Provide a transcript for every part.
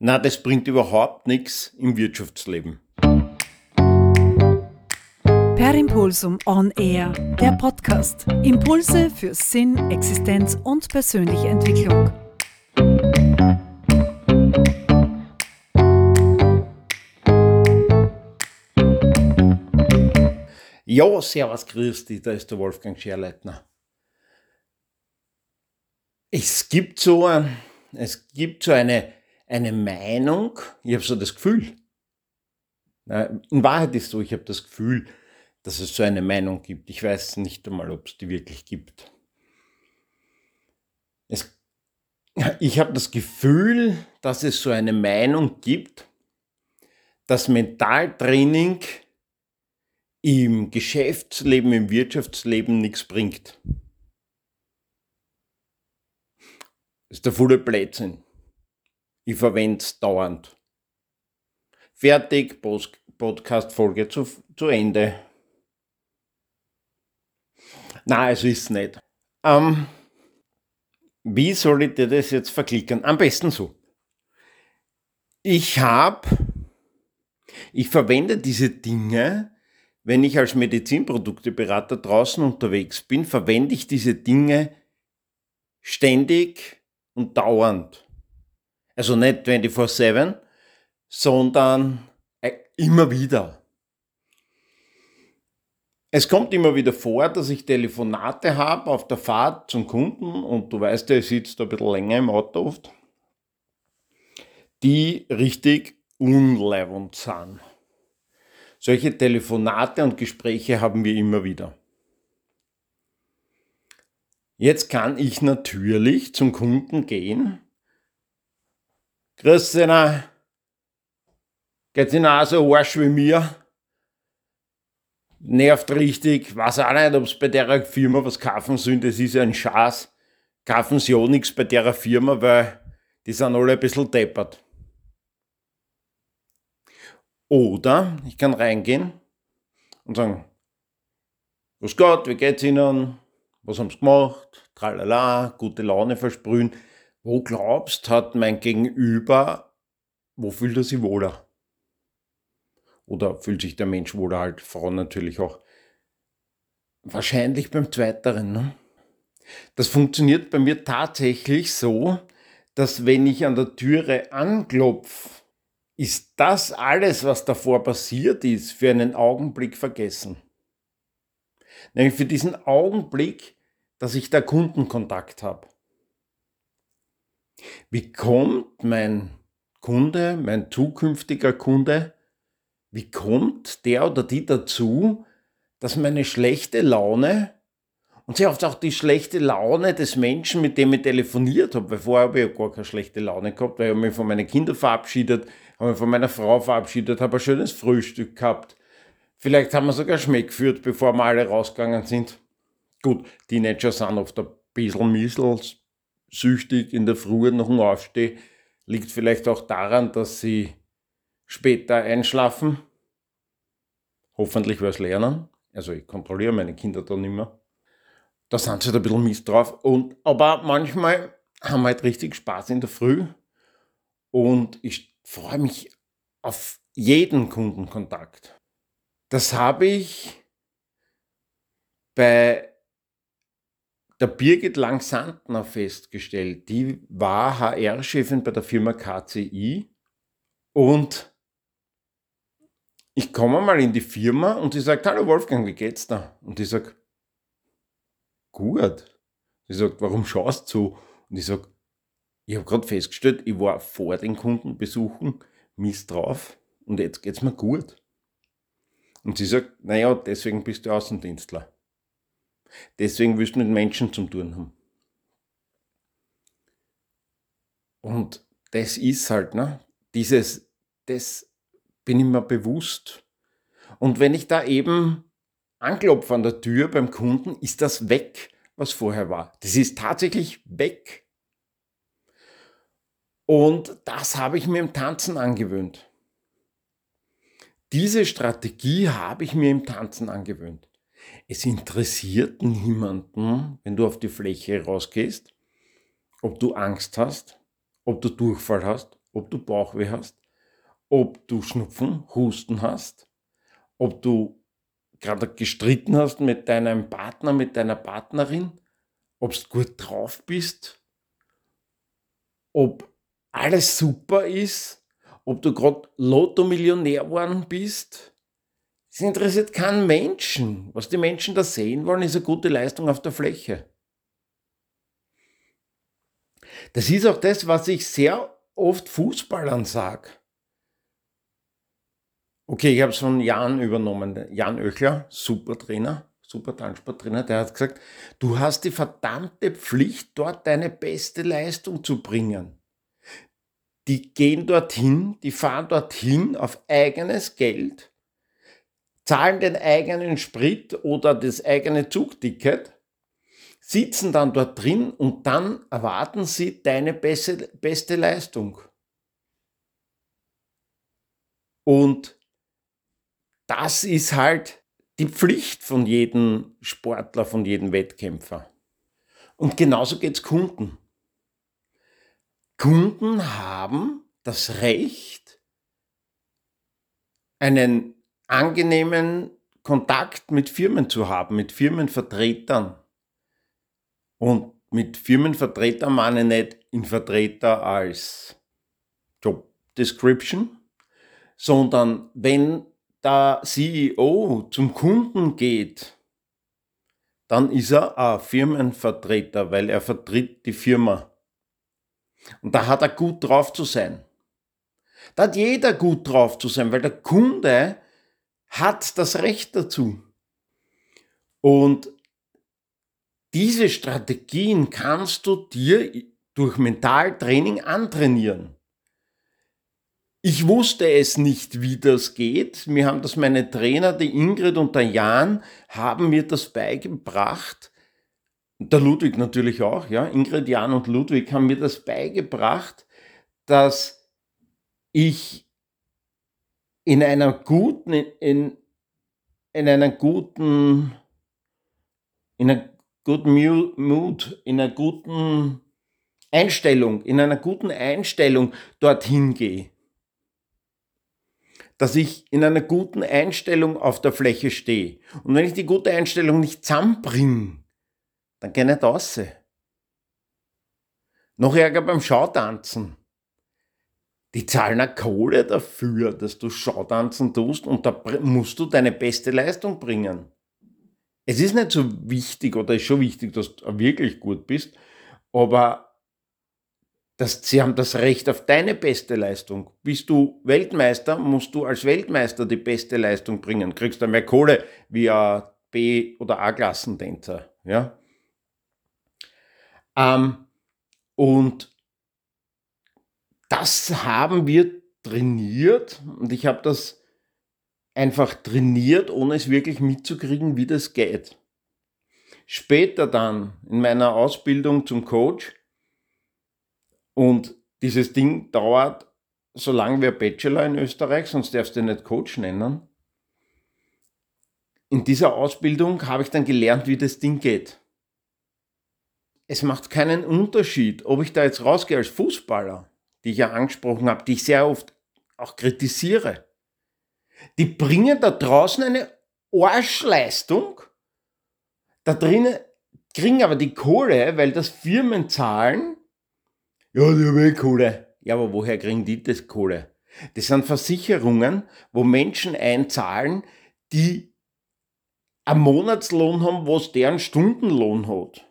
Na, das bringt überhaupt nichts im Wirtschaftsleben. Per Impulsum On Air, der Podcast. Impulse für Sinn, Existenz und persönliche Entwicklung. Ja, servus, grüß dich, da ist der Wolfgang Scherleitner. Es gibt so, ein, es gibt so eine eine Meinung, ich habe so das Gefühl, in Wahrheit ist so, ich habe das Gefühl, dass es so eine Meinung gibt. Ich weiß nicht einmal, ob es die wirklich gibt. Es, ich habe das Gefühl, dass es so eine Meinung gibt, dass Mentaltraining im Geschäftsleben, im Wirtschaftsleben nichts bringt. Das ist der volle Blödsinn. Ich verwende es dauernd. Fertig, Podcast-Folge zu, zu Ende. Na, es ist nicht. Ähm, wie soll ich dir das jetzt verklickern? Am besten so. Ich habe, ich verwende diese Dinge, wenn ich als Medizinprodukteberater draußen unterwegs bin, verwende ich diese Dinge ständig und dauernd. Also nicht 24-7, sondern äh, immer wieder. Es kommt immer wieder vor, dass ich Telefonate habe auf der Fahrt zum Kunden und du weißt, er sitzt ein bisschen länger im Auto oft, die richtig unleibend sind. Solche Telefonate und Gespräche haben wir immer wieder. Jetzt kann ich natürlich zum Kunden gehen Dich, geht's Ihnen auch so Arsch wie mir? Nervt richtig, weiß auch nicht, ob es bei der Firma was kaufen sollen, das ist ein Schatz. Kaufen sie auch nichts bei der Firma, weil die sind alle ein bisschen deppert. Oder ich kann reingehen und sagen, Grüß Gott, wie geht's Ihnen? Was haben Sie gemacht? Tralala, gute Laune versprühen. Wo glaubst, hat mein Gegenüber, wo fühlt er sich wohler? Oder fühlt sich der Mensch wohler halt, Frauen natürlich auch. Wahrscheinlich beim Zweiteren. Ne? Das funktioniert bei mir tatsächlich so, dass wenn ich an der Türe anklopfe, ist das alles, was davor passiert ist, für einen Augenblick vergessen. Nämlich für diesen Augenblick, dass ich da Kundenkontakt habe. Wie kommt mein Kunde, mein zukünftiger Kunde, wie kommt der oder die dazu, dass meine schlechte Laune und sehr oft auch die schlechte Laune des Menschen, mit dem ich telefoniert habe, weil vorher habe ich ja gar keine schlechte Laune gehabt, weil ich mich von meinen Kindern verabschiedet, habe mich von meiner Frau verabschiedet, habe ein schönes Frühstück gehabt. Vielleicht haben wir sogar Schmeck geführt, bevor wir alle rausgegangen sind. Gut, Teenager sind oft ein bisschen miesels, süchtig in der Früh noch aufstehe, liegt vielleicht auch daran, dass sie später einschlafen. Hoffentlich was lernen. Also ich kontrolliere meine Kinder dann immer. Da sind sie halt ein bisschen mies drauf. Und, aber manchmal haben wir halt richtig Spaß in der Früh. Und ich freue mich auf jeden Kundenkontakt. Das habe ich bei der Birgit Lang-Sandner festgestellt. Die war HR-Chefin bei der Firma KCI und ich komme mal in die Firma und sie sagt, hallo Wolfgang, wie geht's da? Und ich sage, gut. Sie sagt, warum schaust du? Und ich sage, ich habe gerade festgestellt, ich war vor den Kundenbesuchen Mist drauf und jetzt geht's mir gut. Und sie sagt, naja, deswegen bist du Außendienstler. Deswegen willst du mit Menschen zu tun haben. Und das ist halt, ne? Dieses, das bin ich mir bewusst. Und wenn ich da eben anklopfe an der Tür beim Kunden, ist das weg, was vorher war. Das ist tatsächlich weg. Und das habe ich mir im Tanzen angewöhnt. Diese Strategie habe ich mir im Tanzen angewöhnt. Es interessiert niemanden, wenn du auf die Fläche rausgehst, ob du Angst hast, ob du Durchfall hast, ob du Bauchweh hast, ob du Schnupfen, Husten hast, ob du gerade gestritten hast mit deinem Partner, mit deiner Partnerin, ob du gut drauf bist, ob alles super ist, ob du gerade Lotto-Millionär geworden bist. Es interessiert keinen Menschen. Was die Menschen da sehen wollen, ist eine gute Leistung auf der Fläche. Das ist auch das, was ich sehr oft Fußballern sage. Okay, ich habe es von Jan übernommen. Jan Oechler, super Trainer, super Tanzsporttrainer, der hat gesagt, du hast die verdammte Pflicht, dort deine beste Leistung zu bringen. Die gehen dorthin, die fahren dorthin auf eigenes Geld, zahlen den eigenen Sprit oder das eigene Zugticket, sitzen dann dort drin und dann erwarten sie deine beste, beste Leistung. Und das ist halt die Pflicht von jedem Sportler, von jedem Wettkämpfer. Und genauso geht es Kunden. Kunden haben das Recht, einen angenehmen Kontakt mit Firmen zu haben, mit Firmenvertretern. Und mit Firmenvertretern meine ich nicht in Vertreter als Job Description, sondern wenn der CEO zum Kunden geht, dann ist er ein Firmenvertreter, weil er vertritt die Firma. Und da hat er gut drauf zu sein. Da hat jeder gut drauf zu sein, weil der Kunde hat das Recht dazu. Und diese Strategien kannst du dir durch Mentaltraining antrainieren. Ich wusste es nicht, wie das geht. Mir haben das meine Trainer, die Ingrid und der Jan, haben mir das beigebracht. Der Ludwig natürlich auch, ja. Ingrid, Jan und Ludwig haben mir das beigebracht, dass ich in einer guten, in, in einer guten, in einer guten Mood, in einer guten Einstellung, in einer guten Einstellung dorthin gehe dass ich in einer guten Einstellung auf der Fläche stehe. Und wenn ich die gute Einstellung nicht zusammenbringe, dann gehe ich nicht raus. Noch ärger beim Schautanzen. Die zahlen eine Kohle dafür, dass du Schautanzen tust und da musst du deine beste Leistung bringen. Es ist nicht so wichtig oder ist schon wichtig, dass du wirklich gut bist, aber das, sie haben das Recht auf deine beste Leistung. Bist du Weltmeister, musst du als Weltmeister die beste Leistung bringen. Kriegst dann mehr Kohle wie ein B- oder A-Klassentänzer. Ja? Ähm, und das haben wir trainiert und ich habe das einfach trainiert, ohne es wirklich mitzukriegen, wie das geht. Später dann in meiner Ausbildung zum Coach und dieses Ding dauert so lange wie ein Bachelor in Österreich, sonst darfst du nicht Coach nennen. In dieser Ausbildung habe ich dann gelernt, wie das Ding geht. Es macht keinen Unterschied, ob ich da jetzt rausgehe als Fußballer, die ich ja angesprochen habe, die ich sehr oft auch kritisiere. Die bringen da draußen eine Arschleistung, da drinnen kriegen aber die Kohle, weil das Firmen zahlen, ja, die haben eh Kohle. Ja, aber woher kriegen die das Kohle? Das sind Versicherungen, wo Menschen einzahlen, die einen Monatslohn haben, was deren Stundenlohn hat.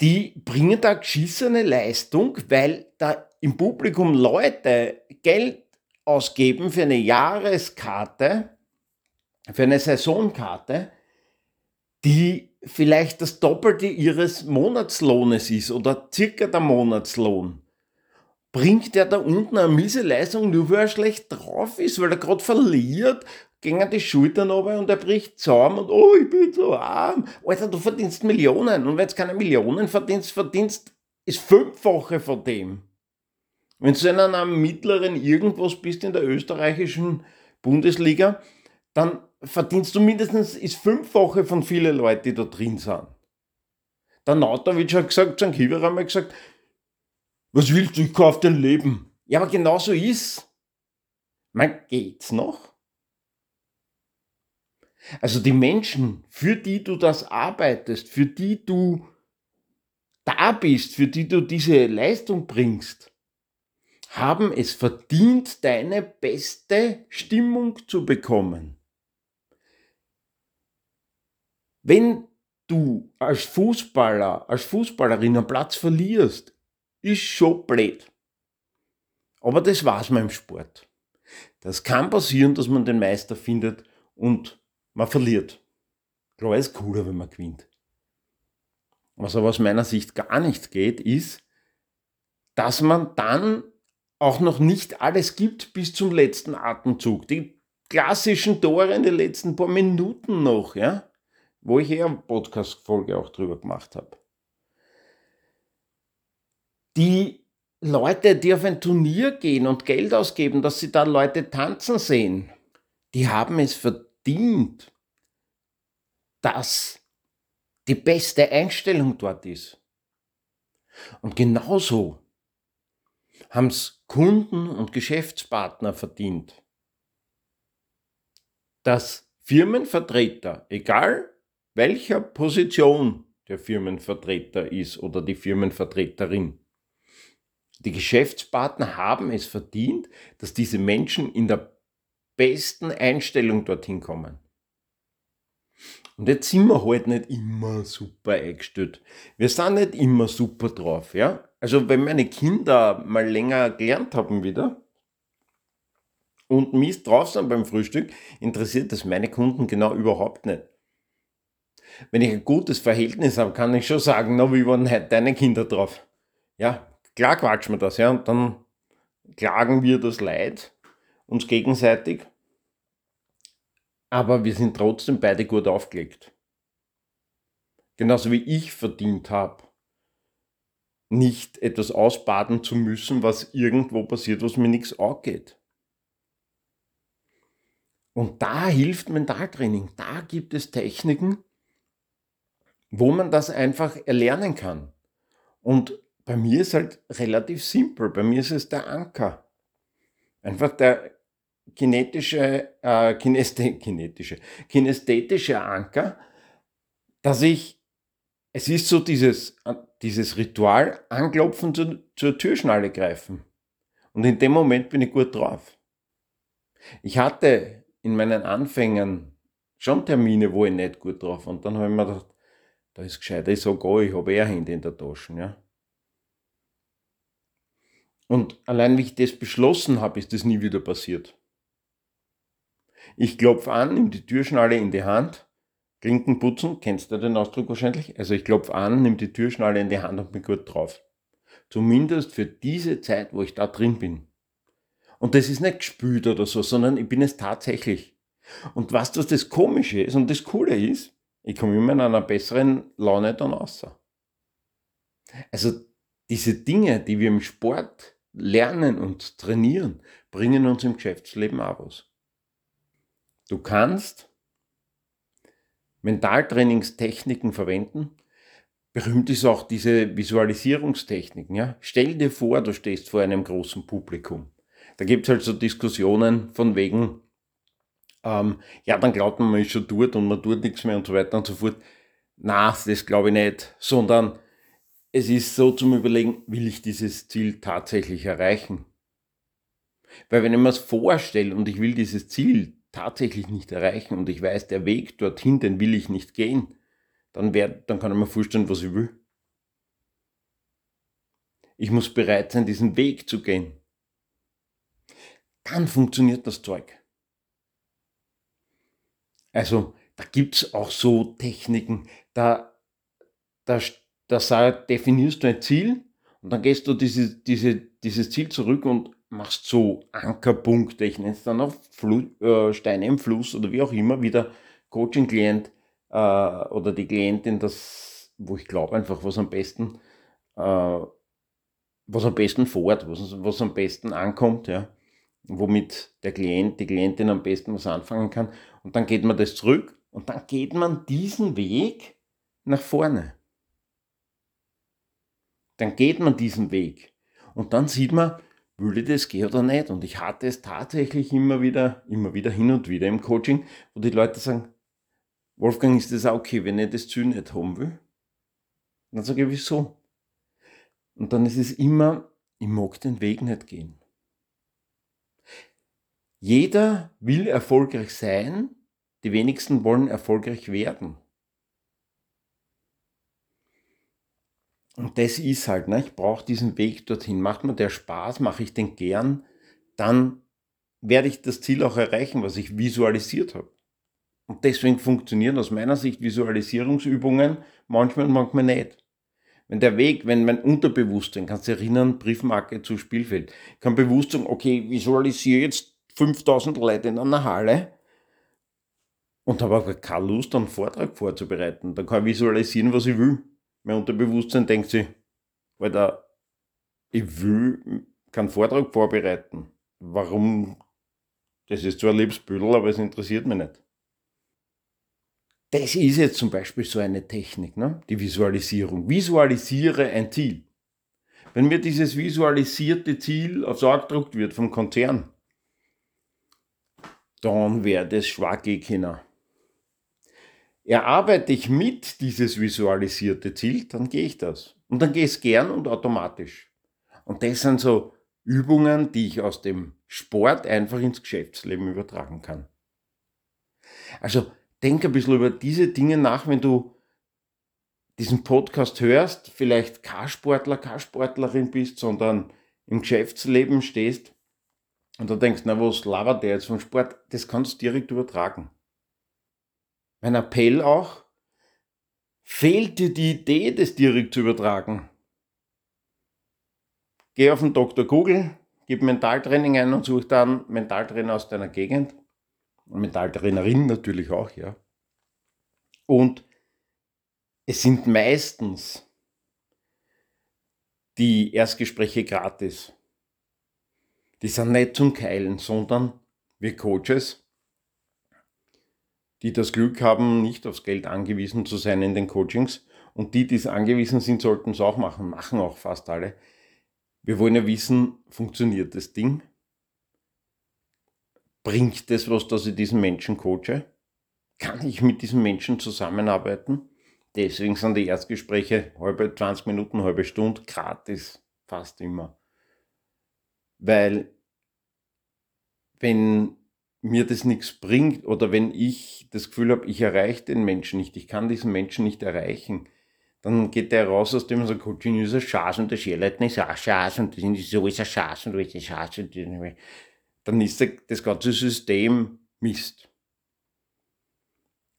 Die bringen da geschissene Leistung, weil da im Publikum Leute Geld ausgeben für eine Jahreskarte, für eine Saisonkarte, die vielleicht das Doppelte ihres Monatslohnes ist oder circa der Monatslohn, bringt der da unten eine miese Leistung nur, weil er schlecht drauf ist, weil er gerade verliert, gehen die Schultern runter und er bricht zusammen und oh, ich bin so arm. Alter, du verdienst Millionen und wenn du keine Millionen verdienst, verdienst ist Fünffache von dem. Wenn du in einer mittleren irgendwas bist in der österreichischen Bundesliga, dann verdienst du mindestens das Fünffache von vielen Leuten, die da drin sind. Der Nautovic hat gesagt, St. Kiver hat gesagt, Was willst du? Ich kauf dein Leben. Ja, aber genau so ist. Man geht's noch? Also die Menschen, für die du das arbeitest, für die du da bist, für die du diese Leistung bringst, haben es verdient, deine beste Stimmung zu bekommen. Wenn du als Fußballer, als Fußballerin einen Platz verlierst, ist schon blöd. Aber das war's beim Sport. Das kann passieren, dass man den Meister findet und man verliert. Klar ist cooler, wenn man gewinnt. Was aber aus meiner Sicht gar nicht geht, ist, dass man dann auch noch nicht alles gibt bis zum letzten Atemzug. Die klassischen Tore in den letzten paar Minuten noch, ja wo ich eher eine Podcast-Folge auch drüber gemacht habe. Die Leute, die auf ein Turnier gehen und Geld ausgeben, dass sie da Leute tanzen sehen, die haben es verdient, dass die beste Einstellung dort ist. Und genauso haben es Kunden und Geschäftspartner verdient, dass Firmenvertreter, egal welcher Position der Firmenvertreter ist oder die Firmenvertreterin. Die Geschäftspartner haben es verdient, dass diese Menschen in der besten Einstellung dorthin kommen. Und jetzt sind wir halt nicht immer super eingestellt. Wir sind nicht immer super drauf, ja. Also wenn meine Kinder mal länger gelernt haben wieder und mies drauf sind beim Frühstück, interessiert das meine Kunden genau überhaupt nicht wenn ich ein gutes Verhältnis habe, kann ich schon sagen, na, wie waren heute deine Kinder drauf? Ja, klar quatschen wir das, ja, und dann klagen wir das Leid uns gegenseitig, aber wir sind trotzdem beide gut aufgelegt. Genauso wie ich verdient habe, nicht etwas ausbaden zu müssen, was irgendwo passiert, was mir nichts angeht. Und da hilft Mentaltraining. Da gibt es Techniken, wo man das einfach erlernen kann. Und bei mir ist halt relativ simpel. Bei mir ist es der Anker. Einfach der kinetische, äh, kineste, kinetische, kinästhetische Anker, dass ich, es ist so dieses, dieses Ritual, anklopfen zu, zur Türschnalle greifen. Und in dem Moment bin ich gut drauf. Ich hatte in meinen Anfängen schon Termine, wo ich nicht gut drauf war. Und dann habe ich mir gedacht, da ist gescheiter, ich sage, oh, ich habe eher Hände in der Tasche. Ja? Und allein wie ich das beschlossen habe, ist das nie wieder passiert. Ich klopfe an, nehme die Türschnalle in die Hand, Klinken putzen, kennst du den Ausdruck wahrscheinlich? Also ich klopfe an, nehme die Türschnalle in die Hand und bin gut drauf. Zumindest für diese Zeit, wo ich da drin bin. Und das ist nicht gespült oder so, sondern ich bin es tatsächlich. Und was das, das Komische ist und das Coole ist, ich komme immer in einer besseren Laune dann raus. Also diese Dinge, die wir im Sport lernen und trainieren, bringen uns im Geschäftsleben auch was. Du kannst Mentaltrainingstechniken verwenden. Berühmt ist auch diese Visualisierungstechniken. Ja? Stell dir vor, du stehst vor einem großen Publikum. Da gibt es halt so Diskussionen von wegen, ähm, ja, dann glaubt man, man ist schon dort und man tut nichts mehr und so weiter und so fort. Na, das glaube ich nicht, sondern es ist so zum Überlegen, will ich dieses Ziel tatsächlich erreichen? Weil wenn ich mir es vorstelle und ich will dieses Ziel tatsächlich nicht erreichen und ich weiß, der Weg dorthin, den will ich nicht gehen, dann, wär, dann kann ich mir vorstellen, was ich will. Ich muss bereit sein, diesen Weg zu gehen. Dann funktioniert das Zeug. Also da gibt es auch so Techniken, da, da, da definierst du ein Ziel und dann gehst du diese, diese, dieses Ziel zurück und machst so Ankerpunkte, ich nenne es dann auch Flu äh, Steine im Fluss oder wie auch immer, wie der Coaching-Klient äh, oder die Klientin das, wo ich glaube einfach, was am besten, äh, was am besten fährt, was, was am besten ankommt, ja womit der Klient, die Klientin am besten was anfangen kann. Und dann geht man das zurück und dann geht man diesen Weg nach vorne. Dann geht man diesen Weg. Und dann sieht man, will ich das gehen oder nicht? Und ich hatte es tatsächlich immer wieder, immer wieder hin und wieder im Coaching, wo die Leute sagen, Wolfgang, ist das auch okay, wenn ich das Ziel nicht haben will? Und dann sage ich, wieso? Und dann ist es immer, ich mag den Weg nicht gehen. Jeder will erfolgreich sein, die wenigsten wollen erfolgreich werden. Und das ist halt, ne? ich brauche diesen Weg dorthin. Macht mir der Spaß, mache ich den gern, dann werde ich das Ziel auch erreichen, was ich visualisiert habe. Und deswegen funktionieren aus meiner Sicht Visualisierungsübungen manchmal und manchmal nicht. Wenn der Weg, wenn mein Unterbewusstsein, kannst du erinnern, Briefmarke zu Spielfeld, kann bewusst sagen, okay, visualisiere jetzt 5000 Leute in einer Halle und habe aber keine Lust, einen Vortrag vorzubereiten. Dann kann ich visualisieren, was ich will. Mein Unterbewusstsein denkt sich, Alter, ich will keinen Vortrag vorbereiten. Warum? Das ist zwar ein Liebsbüdel, aber es interessiert mich nicht. Das ist jetzt zum Beispiel so eine Technik, ne? die Visualisierung. Visualisiere ein Ziel. Wenn mir dieses visualisierte Ziel aufs Auge gedruckt wird vom Konzern, dann wäre das schwach Kinder. Erarbeite ich mit dieses visualisierte Ziel, dann gehe ich das. Und dann gehe ich es gern und automatisch. Und das sind so Übungen, die ich aus dem Sport einfach ins Geschäftsleben übertragen kann. Also denk ein bisschen über diese Dinge nach, wenn du diesen Podcast hörst, vielleicht kein Sportler, keine Sportlerin bist, sondern im Geschäftsleben stehst und du denkst, na, was labert der jetzt vom Sport? Das kannst du direkt übertragen. Mein Appell auch, fehlt dir die Idee, das direkt zu übertragen? Geh auf den Dr. Google, gib Mentaltraining ein und such dann Mentaltrainer aus deiner Gegend Mentaltrainerin natürlich auch, ja. Und es sind meistens die Erstgespräche gratis. Die sind nicht zum Keilen, sondern wir Coaches, die das Glück haben, nicht aufs Geld angewiesen zu sein in den Coachings und die, die es angewiesen sind, sollten es auch machen, machen auch fast alle. Wir wollen ja wissen, funktioniert das Ding? Bringt es was, dass ich diesen Menschen coache? Kann ich mit diesen Menschen zusammenarbeiten? Deswegen sind die Erstgespräche halbe 20 Minuten, halbe Stunde gratis, fast immer. Weil wenn mir das nichts bringt oder wenn ich das Gefühl habe, ich erreiche den Menschen nicht, ich kann diesen Menschen nicht erreichen, dann geht der raus aus dem und sagt, Coaching ist ein Schatz und der Scherleiten ist auch Schatz und das ist so ist ein Schatz und du ist ein Schatz und dann ist das ganze System Mist.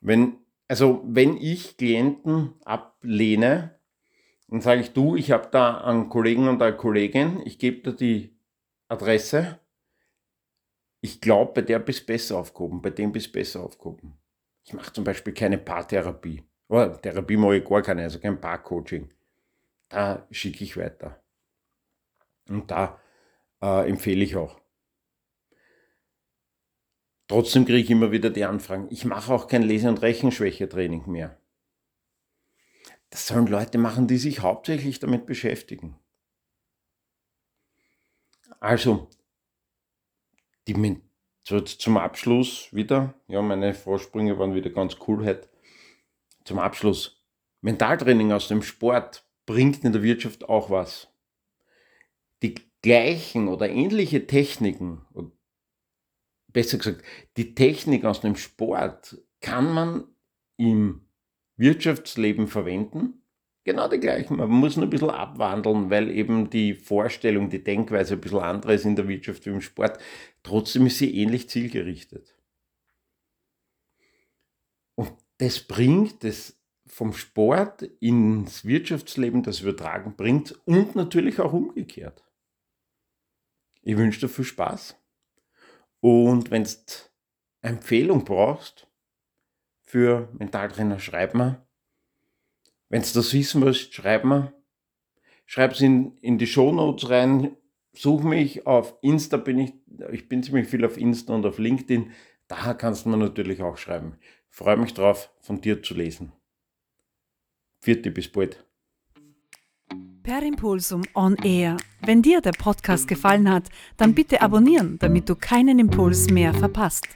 Wenn, also wenn ich Klienten ablehne, dann sage ich, du, ich habe da einen Kollegen und eine Kollegin, ich gebe dir die Adresse, ich glaube, bei der bist besser aufgehoben, bei dem bist besser aufgehoben. Ich mache zum Beispiel keine Paartherapie. Oder Therapie mache ich gar keine, also kein Paarcoaching. Da schicke ich weiter. Und da äh, empfehle ich auch. Trotzdem kriege ich immer wieder die Anfragen, ich mache auch kein Lese- und Rechenschwäche-Training mehr. Das sollen Leute machen, die sich hauptsächlich damit beschäftigen. Also, die, zum Abschluss wieder, ja, meine Vorsprünge waren wieder ganz cool heute. Zum Abschluss, Mentaltraining aus dem Sport bringt in der Wirtschaft auch was. Die gleichen oder ähnliche Techniken besser gesagt, die Technik aus dem Sport kann man im Wirtschaftsleben verwenden. Genau die gleichen. Man muss nur ein bisschen abwandeln, weil eben die Vorstellung, die Denkweise ein bisschen andere ist in der Wirtschaft wie im Sport. Trotzdem ist sie ähnlich zielgerichtet. Und das bringt das vom Sport ins Wirtschaftsleben, das Übertragen bringt und natürlich auch umgekehrt. Ich wünsche dir viel Spaß. Und wenn du Empfehlung brauchst für Mentaltrainer, schreib mir. Wenn du das wissen willst, schreib mir. Schreib es in, in die Shownotes rein. Such mich auf Insta, bin ich, ich bin ziemlich viel auf Insta und auf LinkedIn. Daher kannst du mir natürlich auch schreiben. Freue mich drauf, von dir zu lesen. Vierte, bis bald. Per Impulsum On Air. Wenn dir der Podcast gefallen hat, dann bitte abonnieren, damit du keinen Impuls mehr verpasst.